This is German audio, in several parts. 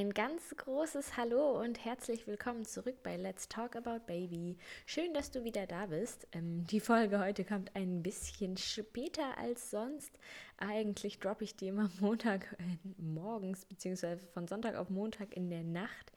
Ein ganz großes Hallo und herzlich willkommen zurück bei Let's Talk About Baby. Schön, dass du wieder da bist. Ähm, die Folge heute kommt ein bisschen später als sonst. Eigentlich droppe ich die immer Montag äh, morgens, beziehungsweise von Sonntag auf Montag in der Nacht.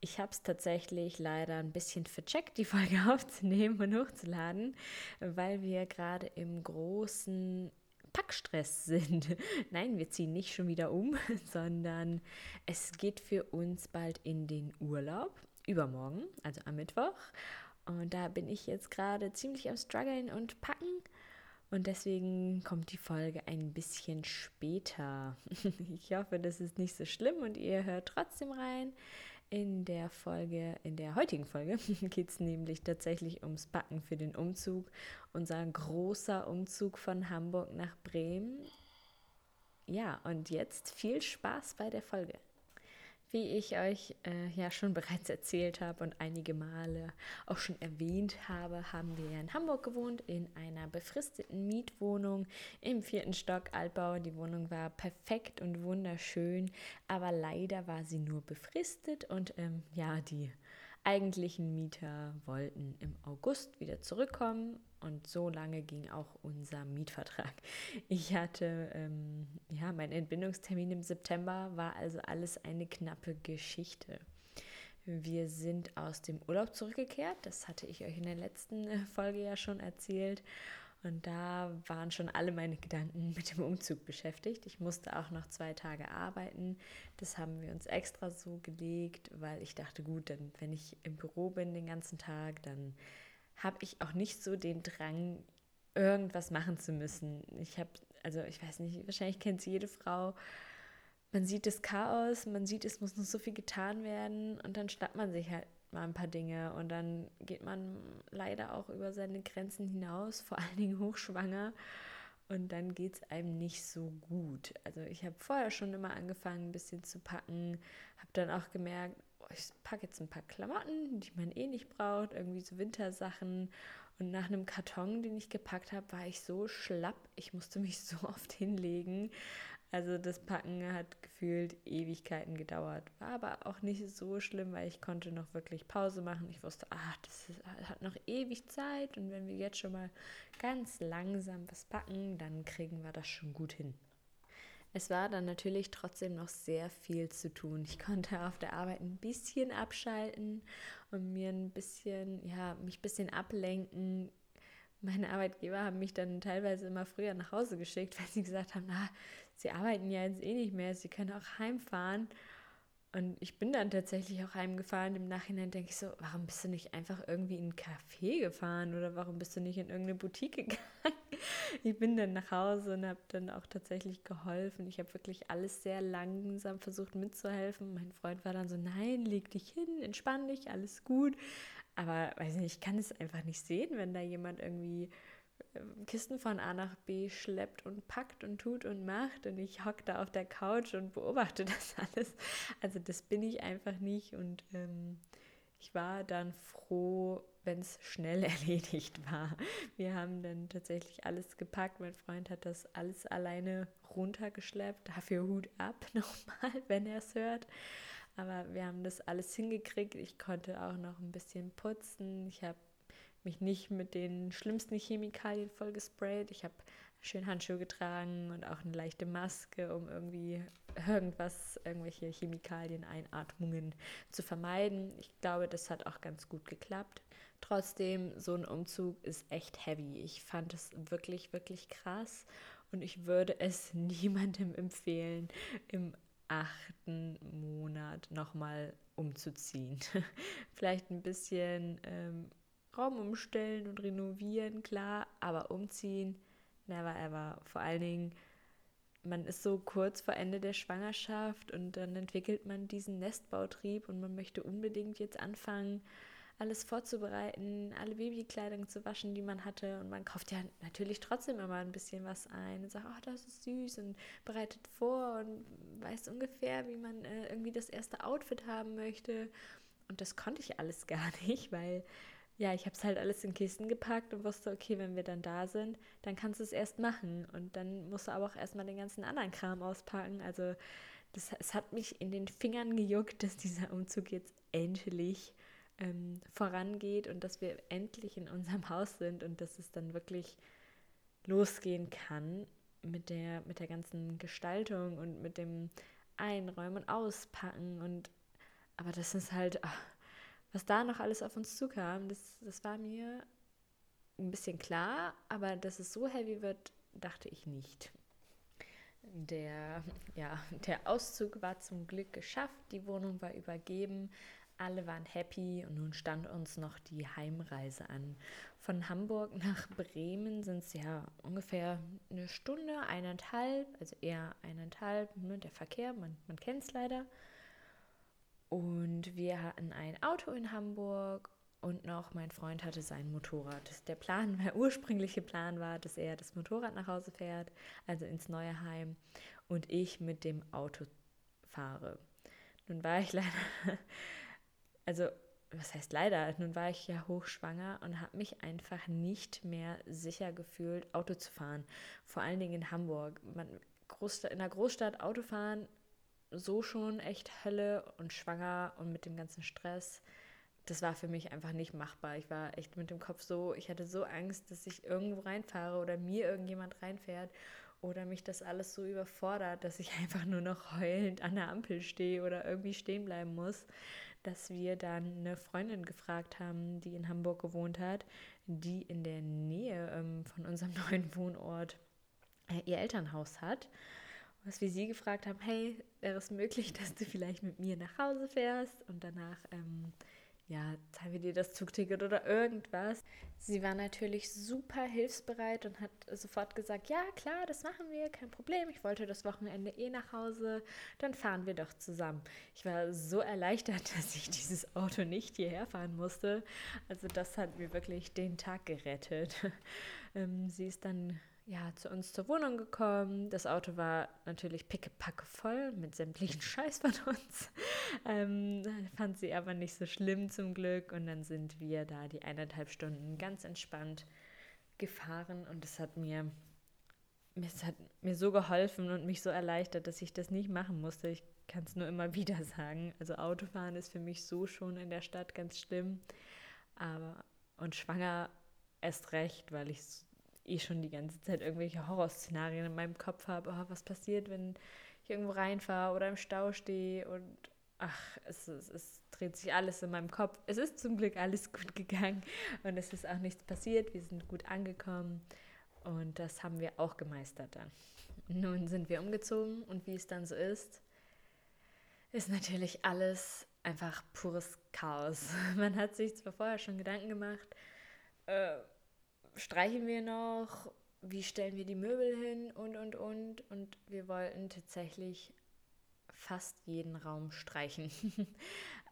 Ich habe es tatsächlich leider ein bisschen vercheckt, die Folge aufzunehmen und hochzuladen, weil wir gerade im großen Packstress sind. Nein, wir ziehen nicht schon wieder um, sondern es geht für uns bald in den Urlaub. Übermorgen, also am Mittwoch. Und da bin ich jetzt gerade ziemlich am Struggeln und Packen. Und deswegen kommt die Folge ein bisschen später. Ich hoffe, das ist nicht so schlimm und ihr hört trotzdem rein. In der Folge, in der heutigen Folge geht es nämlich tatsächlich ums Backen für den Umzug. Unser großer Umzug von Hamburg nach Bremen. Ja, und jetzt viel Spaß bei der Folge. Wie ich euch äh, ja schon bereits erzählt habe und einige Male auch schon erwähnt habe, haben wir in Hamburg gewohnt, in einer befristeten Mietwohnung im vierten Stock Altbau. Die Wohnung war perfekt und wunderschön, aber leider war sie nur befristet und ähm, ja, die eigentlichen Mieter wollten im August wieder zurückkommen und so lange ging auch unser Mietvertrag. Ich hatte, ähm, ja, mein Entbindungstermin im September war also alles eine knappe Geschichte. Wir sind aus dem Urlaub zurückgekehrt. Das hatte ich euch in der letzten äh, Folge ja schon erzählt. Und da waren schon alle meine Gedanken mit dem Umzug beschäftigt. Ich musste auch noch zwei Tage arbeiten. Das haben wir uns extra so gelegt, weil ich dachte, gut, dann, wenn ich im Büro bin den ganzen Tag, dann habe ich auch nicht so den Drang, irgendwas machen zu müssen. Ich habe, also ich weiß nicht, wahrscheinlich kennt es jede Frau. Man sieht das Chaos, man sieht, es muss noch so viel getan werden und dann schnappt man sich halt mal ein paar Dinge und dann geht man leider auch über seine Grenzen hinaus, vor allen Dingen hochschwanger und dann geht es einem nicht so gut. Also ich habe vorher schon immer angefangen, ein bisschen zu packen, habe dann auch gemerkt, ich packe jetzt ein paar Klamotten, die man eh nicht braucht, irgendwie so Wintersachen. Und nach einem Karton, den ich gepackt habe, war ich so schlapp, ich musste mich so oft hinlegen. Also das Packen hat gefühlt Ewigkeiten gedauert. War aber auch nicht so schlimm, weil ich konnte noch wirklich Pause machen. Ich wusste, ach, das ist, hat noch ewig Zeit. Und wenn wir jetzt schon mal ganz langsam was packen, dann kriegen wir das schon gut hin. Es war dann natürlich trotzdem noch sehr viel zu tun. Ich konnte auf der Arbeit ein bisschen abschalten und mir ein bisschen, ja, mich ein bisschen ablenken. Meine Arbeitgeber haben mich dann teilweise immer früher nach Hause geschickt, weil sie gesagt haben, na, sie arbeiten ja jetzt eh nicht mehr, sie können auch heimfahren. Und ich bin dann tatsächlich auch heimgefahren. Im Nachhinein denke ich so, warum bist du nicht einfach irgendwie in ein Café gefahren oder warum bist du nicht in irgendeine Boutique gegangen? Ich bin dann nach Hause und habe dann auch tatsächlich geholfen. Ich habe wirklich alles sehr langsam versucht mitzuhelfen. Mein Freund war dann so, nein, leg dich hin, entspann dich, alles gut. Aber weiß nicht, ich kann es einfach nicht sehen, wenn da jemand irgendwie Kisten von A nach B schleppt und packt und tut und macht und ich hocke da auf der Couch und beobachte das alles. Also das bin ich einfach nicht und ähm, ich war dann froh, wenn es schnell erledigt war. Wir haben dann tatsächlich alles gepackt. Mein Freund hat das alles alleine runtergeschleppt. Dafür Hut ab nochmal, wenn er es hört. Aber wir haben das alles hingekriegt. Ich konnte auch noch ein bisschen putzen. Ich habe mich nicht mit den schlimmsten Chemikalien vollgesprayt. Ich habe schön Handschuhe getragen und auch eine leichte Maske, um irgendwie irgendwas, irgendwelche Chemikalien, Einatmungen zu vermeiden. Ich glaube, das hat auch ganz gut geklappt. Trotzdem, so ein Umzug ist echt heavy. Ich fand es wirklich, wirklich krass und ich würde es niemandem empfehlen, im achten Monat nochmal umzuziehen. Vielleicht ein bisschen ähm, Raum umstellen und renovieren, klar, aber umziehen, never ever. Vor allen Dingen, man ist so kurz vor Ende der Schwangerschaft und dann entwickelt man diesen Nestbautrieb und man möchte unbedingt jetzt anfangen, alles vorzubereiten, alle Babykleidung zu waschen, die man hatte. Und man kauft ja natürlich trotzdem immer ein bisschen was ein und sagt, oh, das ist süß und bereitet vor und weiß ungefähr, wie man äh, irgendwie das erste Outfit haben möchte. Und das konnte ich alles gar nicht, weil ja, ich habe es halt alles in Kisten gepackt und wusste, okay, wenn wir dann da sind, dann kannst du es erst machen. Und dann musst du aber auch erstmal den ganzen anderen Kram auspacken. Also das, es hat mich in den Fingern gejuckt, dass dieser Umzug jetzt endlich ähm, vorangeht und dass wir endlich in unserem Haus sind und dass es dann wirklich losgehen kann mit der, mit der ganzen Gestaltung und mit dem Einräumen und Auspacken und aber das ist halt, ach, was da noch alles auf uns zukam, das, das war mir ein bisschen klar, aber dass es so heavy wird, dachte ich nicht. Der, ja, der Auszug war zum Glück geschafft, die Wohnung war übergeben, alle waren happy und nun stand uns noch die Heimreise an. Von Hamburg nach Bremen sind es ja ungefähr eine Stunde, eineinhalb, also eher eineinhalb, ne, der Verkehr, man, man kennt es leider. Und wir hatten ein Auto in Hamburg und noch mein Freund hatte sein Motorrad. Der Plan, der ursprüngliche Plan war, dass er das Motorrad nach Hause fährt, also ins neue Heim, und ich mit dem Auto fahre. Nun war ich leider, also was heißt leider, nun war ich ja hochschwanger und habe mich einfach nicht mehr sicher gefühlt, Auto zu fahren. Vor allen Dingen in Hamburg. Man, Großstadt, in der Großstadt Auto fahren, so schon echt Hölle und schwanger und mit dem ganzen Stress das war für mich einfach nicht machbar. Ich war echt mit dem Kopf so, ich hatte so Angst, dass ich irgendwo reinfahre oder mir irgendjemand reinfährt oder mich das alles so überfordert, dass ich einfach nur noch heulend an der Ampel stehe oder irgendwie stehen bleiben muss, dass wir dann eine Freundin gefragt haben, die in Hamburg gewohnt hat, die in der Nähe ähm, von unserem neuen Wohnort äh, ihr Elternhaus hat. Was wir sie gefragt haben, hey, wäre es möglich, dass du vielleicht mit mir nach Hause fährst und danach ähm, ja, zahlen wir dir das Zugticket oder irgendwas. Sie war natürlich super hilfsbereit und hat sofort gesagt, ja klar, das machen wir, kein Problem. Ich wollte das Wochenende eh nach Hause, dann fahren wir doch zusammen. Ich war so erleichtert, dass ich dieses Auto nicht hierher fahren musste. Also das hat mir wirklich den Tag gerettet. Ähm, sie ist dann ja, zu uns zur Wohnung gekommen. Das Auto war natürlich pickepacke voll mit sämtlichen Scheiß von uns. Ähm, fand sie aber nicht so schlimm zum Glück. Und dann sind wir da die eineinhalb Stunden ganz entspannt gefahren. Und es hat mir, es hat mir so geholfen und mich so erleichtert, dass ich das nicht machen musste. Ich kann es nur immer wieder sagen. Also Autofahren ist für mich so schon in der Stadt ganz schlimm. Aber und schwanger erst recht, weil ich eh schon die ganze Zeit irgendwelche Horrorszenarien in meinem Kopf habe. Oh, was passiert, wenn ich irgendwo reinfahre oder im Stau stehe und ach, es, es, es, dreht sich alles in meinem Kopf. Es ist zum Glück alles gut gegangen und es ist auch nichts passiert. Wir sind gut angekommen und das haben wir auch gemeistert dann. Nun sind wir umgezogen und wie es dann so ist, ist natürlich alles einfach pures Chaos. Man hat sich zwar vorher schon Gedanken gemacht, äh, streichen wir noch, wie stellen wir die Möbel hin und, und, und. Und wir wollten tatsächlich fast jeden Raum streichen.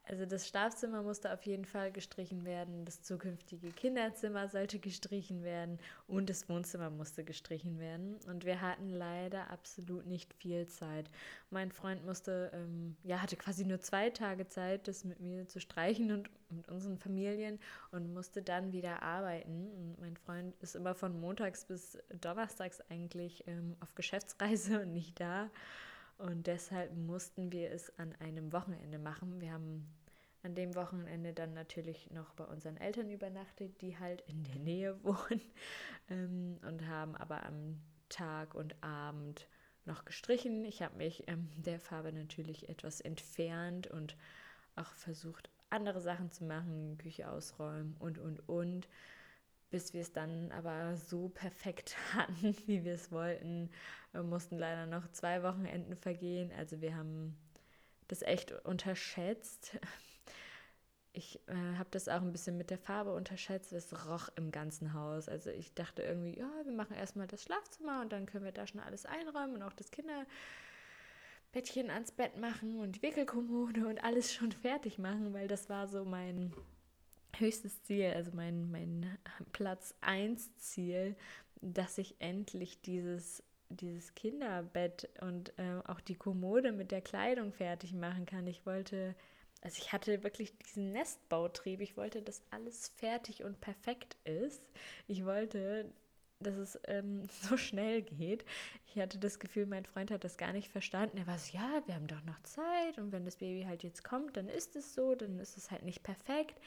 Also das Schlafzimmer musste auf jeden Fall gestrichen werden, das zukünftige Kinderzimmer sollte gestrichen werden und das Wohnzimmer musste gestrichen werden. Und wir hatten leider absolut nicht viel Zeit. Mein Freund musste, ähm, ja, hatte quasi nur zwei Tage Zeit, das mit mir zu streichen und mit unseren Familien und musste dann wieder arbeiten. Und mein Freund ist immer von montags bis donnerstags eigentlich ähm, auf Geschäftsreise und nicht da. Und deshalb mussten wir es an einem Wochenende machen. Wir haben an dem Wochenende dann natürlich noch bei unseren Eltern übernachtet, die halt in der Nähe wohnen ähm, und haben aber am Tag und Abend noch gestrichen. Ich habe mich ähm, der Farbe natürlich etwas entfernt und auch versucht, andere Sachen zu machen, Küche ausräumen und, und, und bis wir es dann aber so perfekt hatten, wie wir es wollten. Wir mussten leider noch zwei Wochenenden vergehen. Also wir haben das echt unterschätzt. Ich äh, habe das auch ein bisschen mit der Farbe unterschätzt. Es roch im ganzen Haus. Also ich dachte irgendwie, ja, wir machen erstmal das Schlafzimmer und dann können wir da schon alles einräumen und auch das Kinderbettchen ans Bett machen und die Wickelkommode und alles schon fertig machen, weil das war so mein höchstes Ziel, also mein, mein Platz 1 Ziel, dass ich endlich dieses, dieses Kinderbett und äh, auch die Kommode mit der Kleidung fertig machen kann. Ich wollte, also ich hatte wirklich diesen Nestbautrieb. Ich wollte, dass alles fertig und perfekt ist. Ich wollte dass es ähm, so schnell geht. Ich hatte das Gefühl, mein Freund hat das gar nicht verstanden. Er war so, ja, wir haben doch noch Zeit und wenn das Baby halt jetzt kommt, dann ist es so, dann ist es halt nicht perfekt.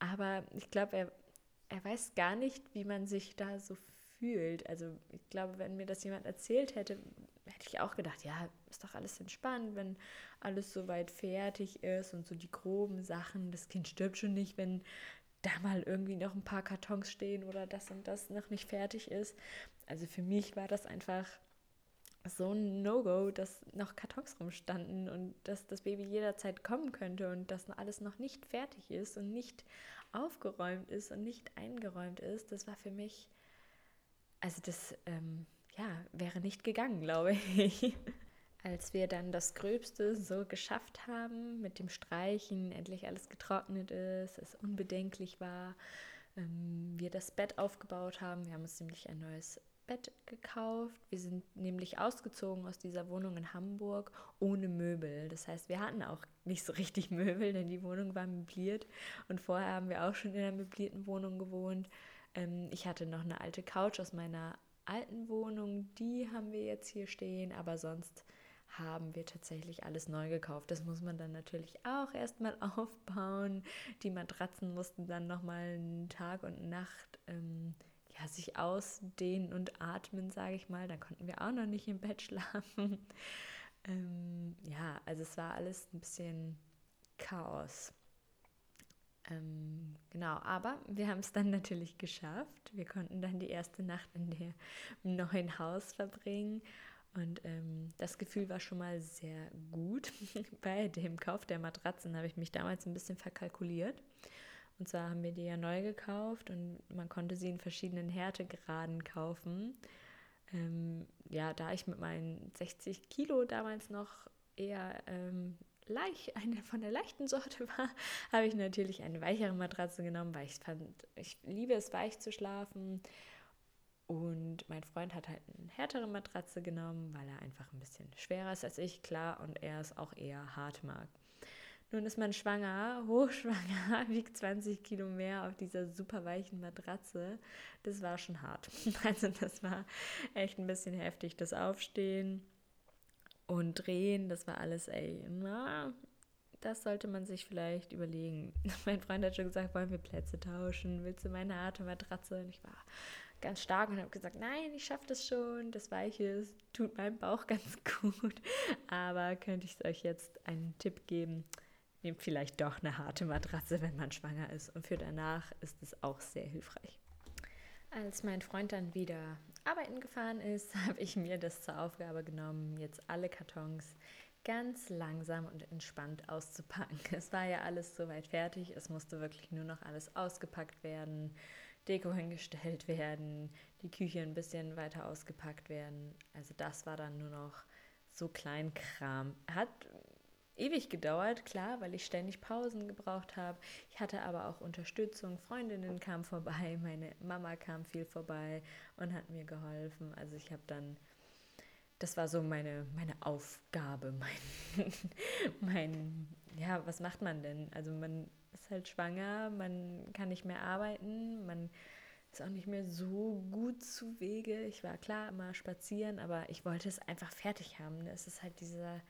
Aber ich glaube, er, er weiß gar nicht, wie man sich da so fühlt. Also ich glaube, wenn mir das jemand erzählt hätte, hätte ich auch gedacht, ja, ist doch alles entspannt, wenn alles soweit fertig ist und so die groben Sachen. Das Kind stirbt schon nicht, wenn da mal irgendwie noch ein paar Kartons stehen oder das und das noch nicht fertig ist. Also für mich war das einfach so ein No-Go, dass noch Kartons rumstanden und dass das Baby jederzeit kommen könnte und dass alles noch nicht fertig ist und nicht aufgeräumt ist und nicht eingeräumt ist. Das war für mich, also das, ähm, ja, wäre nicht gegangen, glaube ich. Als wir dann das Gröbste so geschafft haben mit dem Streichen, endlich alles getrocknet ist, es unbedenklich war, ähm, wir das Bett aufgebaut haben. Wir haben uns nämlich ein neues Bett gekauft. Wir sind nämlich ausgezogen aus dieser Wohnung in Hamburg ohne Möbel. Das heißt, wir hatten auch nicht so richtig Möbel, denn die Wohnung war möbliert. Und vorher haben wir auch schon in einer möblierten Wohnung gewohnt. Ähm, ich hatte noch eine alte Couch aus meiner alten Wohnung, die haben wir jetzt hier stehen, aber sonst haben wir tatsächlich alles neu gekauft. Das muss man dann natürlich auch erstmal aufbauen. Die Matratzen mussten dann nochmal einen Tag und Nacht ähm, ja, sich ausdehnen und atmen, sage ich mal. Da konnten wir auch noch nicht im Bett schlafen. ähm, ja, also es war alles ein bisschen Chaos. Ähm, genau, aber wir haben es dann natürlich geschafft. Wir konnten dann die erste Nacht in dem neuen Haus verbringen und ähm, das Gefühl war schon mal sehr gut. Bei dem Kauf der Matratzen habe ich mich damals ein bisschen verkalkuliert. Und zwar haben wir die ja neu gekauft und man konnte sie in verschiedenen Härtegraden kaufen. Ähm, ja, da ich mit meinen 60 Kilo damals noch eher ähm, leicht, eine von der leichten Sorte war, habe ich natürlich eine weichere Matratze genommen, weil ich fand, ich liebe es weich zu schlafen. Und mein Freund hat halt eine härtere Matratze genommen, weil er einfach ein bisschen schwerer ist als ich, klar, und er es auch eher hart mag. Nun ist man schwanger, hochschwanger, wiegt 20 Kilo mehr auf dieser super weichen Matratze. Das war schon hart. Also das war echt ein bisschen heftig, das Aufstehen und Drehen, das war alles, ey, na, das sollte man sich vielleicht überlegen. Mein Freund hat schon gesagt, wollen wir Plätze tauschen? Willst du meine harte Matratze? Und ich war ganz stark und habe gesagt, nein, ich schaffe das schon, das Weiche tut meinem Bauch ganz gut. Aber könnte ich euch jetzt einen Tipp geben? Nehmt vielleicht doch eine harte Matratze, wenn man schwanger ist. Und für danach ist es auch sehr hilfreich. Als mein Freund dann wieder arbeiten gefahren ist, habe ich mir das zur Aufgabe genommen, jetzt alle Kartons ganz langsam und entspannt auszupacken. Es war ja alles soweit fertig, es musste wirklich nur noch alles ausgepackt werden. Deko hingestellt werden, die Küche ein bisschen weiter ausgepackt werden. Also das war dann nur noch so Kleinkram. Hat ewig gedauert, klar, weil ich ständig Pausen gebraucht habe. Ich hatte aber auch Unterstützung. Freundinnen kamen vorbei, meine Mama kam viel vorbei und hat mir geholfen. Also ich habe dann, das war so meine, meine Aufgabe, mein, mein, ja, was macht man denn? Also man ist halt schwanger, man kann nicht mehr arbeiten, man ist auch nicht mehr so gut zu Wege. Ich war klar immer spazieren, aber ich wollte es einfach fertig haben. Es ist halt dieser,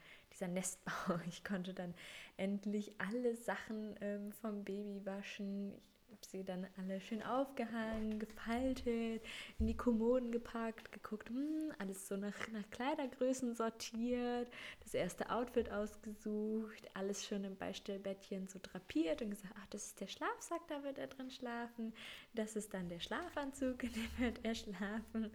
dieser Nestbau. Ich konnte dann endlich alle Sachen ähm, vom Baby waschen. Ich habe sie dann alle schön aufgehangen, gefaltet, in die Kommoden gepackt, geguckt, hm, alles so nach, nach Kleidergrößen sortiert, das erste Outfit ausgesucht, alles schön im Beistellbettchen so drapiert und gesagt, ach, das ist der Schlafsack, da wird er drin schlafen, das ist dann der Schlafanzug, in dem wird er schlafen.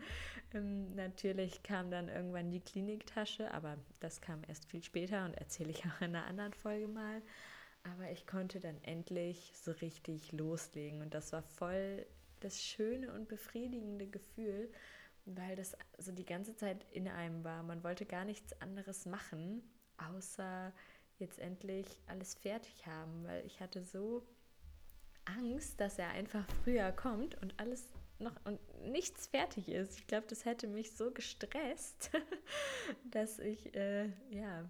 Ähm, natürlich kam dann irgendwann die Kliniktasche, aber das kam erst viel später und erzähle ich auch in einer anderen Folge mal. Aber ich konnte dann endlich so richtig loslegen und das war voll das schöne und befriedigende Gefühl, weil das so die ganze Zeit in einem war. Man wollte gar nichts anderes machen, außer jetzt endlich alles fertig haben, weil ich hatte so Angst, dass er einfach früher kommt und alles noch und nichts fertig ist. Ich glaube, das hätte mich so gestresst, dass ich äh, ja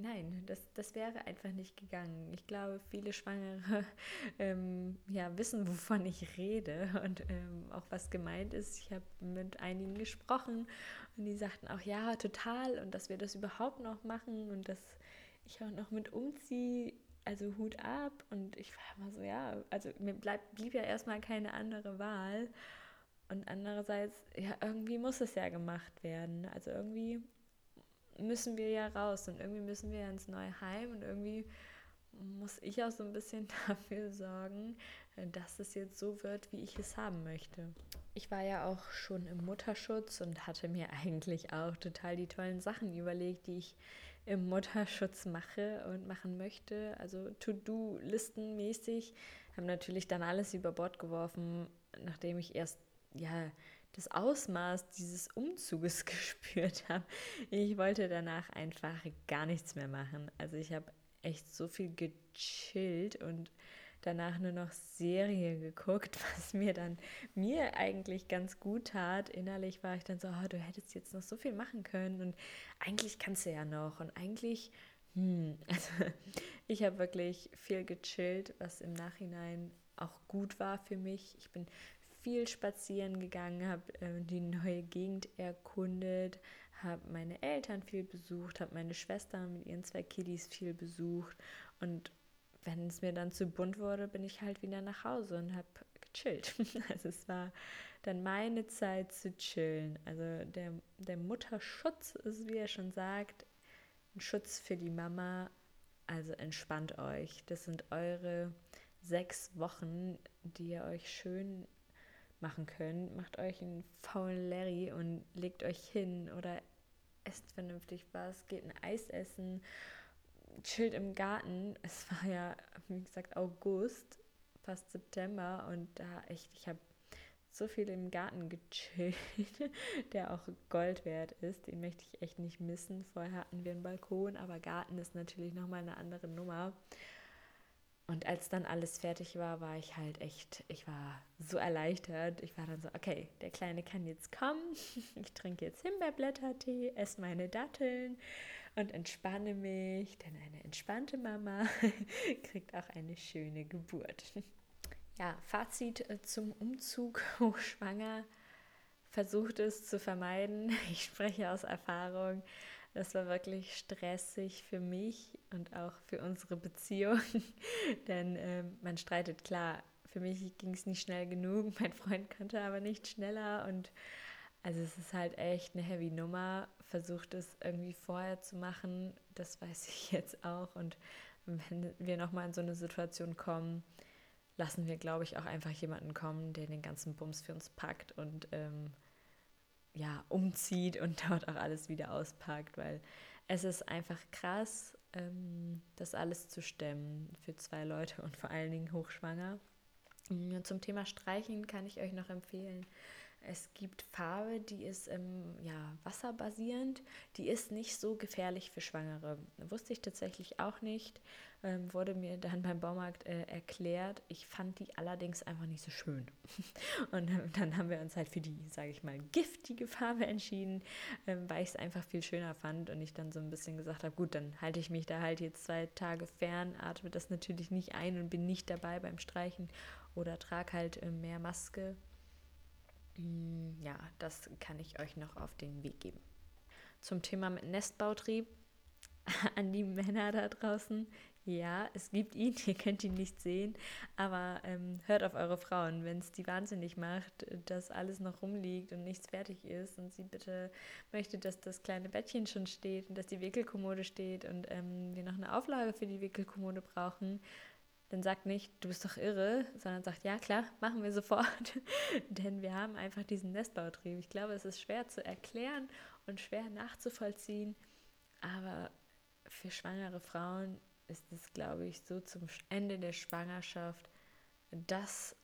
nein, das, das wäre einfach nicht gegangen. Ich glaube, viele Schwangere ähm, ja, wissen, wovon ich rede und ähm, auch was gemeint ist. Ich habe mit einigen gesprochen und die sagten auch, ja, total und dass wir das überhaupt noch machen und dass ich auch noch mit umziehe. Also Hut ab und ich war immer so, ja, also mir bleib, blieb ja erstmal keine andere Wahl. Und andererseits, ja, irgendwie muss es ja gemacht werden. Also irgendwie müssen wir ja raus und irgendwie müssen wir ins neue Heim und irgendwie muss ich auch so ein bisschen dafür sorgen, dass es jetzt so wird, wie ich es haben möchte. Ich war ja auch schon im Mutterschutz und hatte mir eigentlich auch total die tollen Sachen überlegt, die ich im Mutterschutz mache und machen möchte. Also To-Do-Listen-mäßig. Habe natürlich dann alles über Bord geworfen, nachdem ich erst ja das Ausmaß dieses Umzuges gespürt habe. Ich wollte danach einfach gar nichts mehr machen. Also ich habe echt so viel gechillt und danach nur noch Serie geguckt, was mir dann mir eigentlich ganz gut tat. Innerlich war ich dann so, oh, du hättest jetzt noch so viel machen können und eigentlich kannst du ja noch und eigentlich, hm, also ich habe wirklich viel gechillt, was im Nachhinein auch gut war für mich. Ich bin viel spazieren gegangen, habe äh, die neue Gegend erkundet, habe meine Eltern viel besucht, habe meine Schwester mit ihren zwei Kiddies viel besucht und wenn es mir dann zu bunt wurde, bin ich halt wieder nach Hause und habe gechillt. Also es war dann meine Zeit zu chillen. Also der, der Mutterschutz ist, wie er schon sagt, ein Schutz für die Mama. Also entspannt euch. Das sind eure sechs Wochen, die ihr euch schön machen könnt. Macht euch einen faulen Larry und legt euch hin oder esst vernünftig was, geht ein Eis essen, chillt im Garten. Es war ja, wie gesagt, August, fast September und da echt, ich habe so viel im Garten gechillt, der auch Gold wert ist. Den möchte ich echt nicht missen. Vorher hatten wir einen Balkon, aber Garten ist natürlich nochmal eine andere Nummer. Und als dann alles fertig war, war ich halt echt, ich war so erleichtert. Ich war dann so, okay, der Kleine kann jetzt kommen. Ich trinke jetzt Himbeerblättertee, esse meine Datteln und entspanne mich, denn eine entspannte Mama kriegt auch eine schöne Geburt. Ja, Fazit äh, zum Umzug hochschwanger. Versucht es zu vermeiden. Ich spreche aus Erfahrung. Das war wirklich stressig für mich und auch für unsere Beziehung, denn äh, man streitet klar. Für mich ging es nicht schnell genug, mein Freund konnte aber nicht schneller und also es ist halt echt eine heavy Nummer. Versucht es irgendwie vorher zu machen, das weiß ich jetzt auch. Und wenn wir nochmal in so eine Situation kommen, lassen wir, glaube ich, auch einfach jemanden kommen, der den ganzen Bums für uns packt und ähm, ja, umzieht und dort auch alles wieder auspackt, weil es ist einfach krass, ähm, das alles zu stemmen für zwei Leute und vor allen Dingen hochschwanger. Zum Thema Streichen kann ich euch noch empfehlen. Es gibt Farbe, die ist ähm, ja, wasserbasierend, die ist nicht so gefährlich für Schwangere. Wusste ich tatsächlich auch nicht ähm, wurde mir dann beim Baumarkt äh, erklärt. Ich fand die allerdings einfach nicht so schön. Und dann haben wir uns halt für die, sage ich mal, giftige Farbe entschieden, ähm, weil ich es einfach viel schöner fand und ich dann so ein bisschen gesagt habe, gut, dann halte ich mich da halt jetzt zwei Tage fern, atme das natürlich nicht ein und bin nicht dabei beim Streichen oder trage halt äh, mehr Maske. Mm, ja, das kann ich euch noch auf den Weg geben. Zum Thema mit Nestbautrieb an die Männer da draußen. Ja, es gibt ihn, ihr könnt ihn nicht sehen, aber ähm, hört auf eure Frauen, wenn es die wahnsinnig macht, dass alles noch rumliegt und nichts fertig ist und sie bitte möchte, dass das kleine Bettchen schon steht und dass die Wickelkommode steht und ähm, wir noch eine Auflage für die Wickelkommode brauchen, dann sagt nicht, du bist doch irre, sondern sagt, ja klar, machen wir sofort, denn wir haben einfach diesen Nestbautrieb. Ich glaube, es ist schwer zu erklären und schwer nachzuvollziehen, aber für schwangere Frauen ist es, glaube ich, so zum Ende der Schwangerschaft das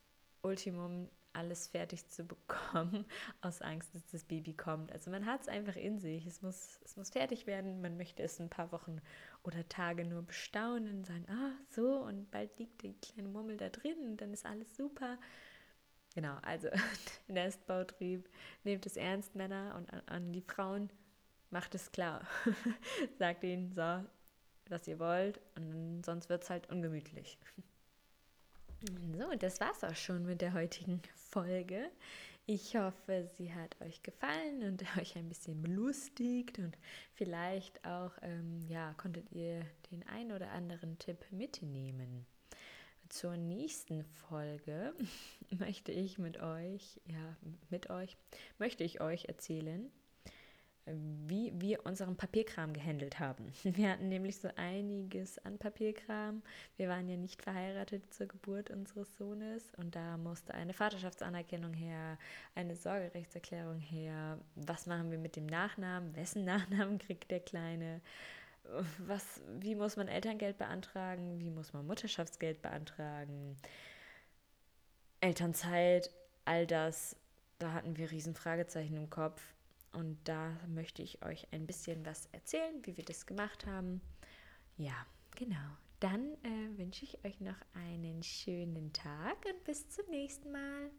Ultimum, alles fertig zu bekommen, aus Angst, dass das Baby kommt. Also man hat es einfach in sich. Es muss, es muss fertig werden. Man möchte es ein paar Wochen oder Tage nur bestaunen und sagen, ah, so, und bald liegt die kleine Murmel da drin und dann ist alles super. Genau, also Nestbautrieb, nehmt es ernst, Männer, und an, an die Frauen, macht es klar. Sagt ihnen, so, was ihr wollt. Und sonst wird es halt ungemütlich. So, das war's auch schon mit der heutigen Folge. Ich hoffe, sie hat euch gefallen und euch ein bisschen belustigt und vielleicht auch, ähm, ja, konntet ihr den ein oder anderen Tipp mitnehmen. Zur nächsten Folge möchte ich mit euch, ja, mit euch, möchte ich euch erzählen, wie wir unseren Papierkram gehandelt haben. Wir hatten nämlich so einiges an Papierkram. Wir waren ja nicht verheiratet zur Geburt unseres Sohnes und da musste eine Vaterschaftsanerkennung her, eine Sorgerechtserklärung her. Was machen wir mit dem Nachnamen? Wessen Nachnamen kriegt der Kleine? Was, wie muss man Elterngeld beantragen? Wie muss man Mutterschaftsgeld beantragen? Elternzeit, all das, da hatten wir riesen Fragezeichen im Kopf und da möchte ich euch ein bisschen was erzählen, wie wir das gemacht haben. Ja, genau. Dann äh, wünsche ich euch noch einen schönen Tag und bis zum nächsten Mal.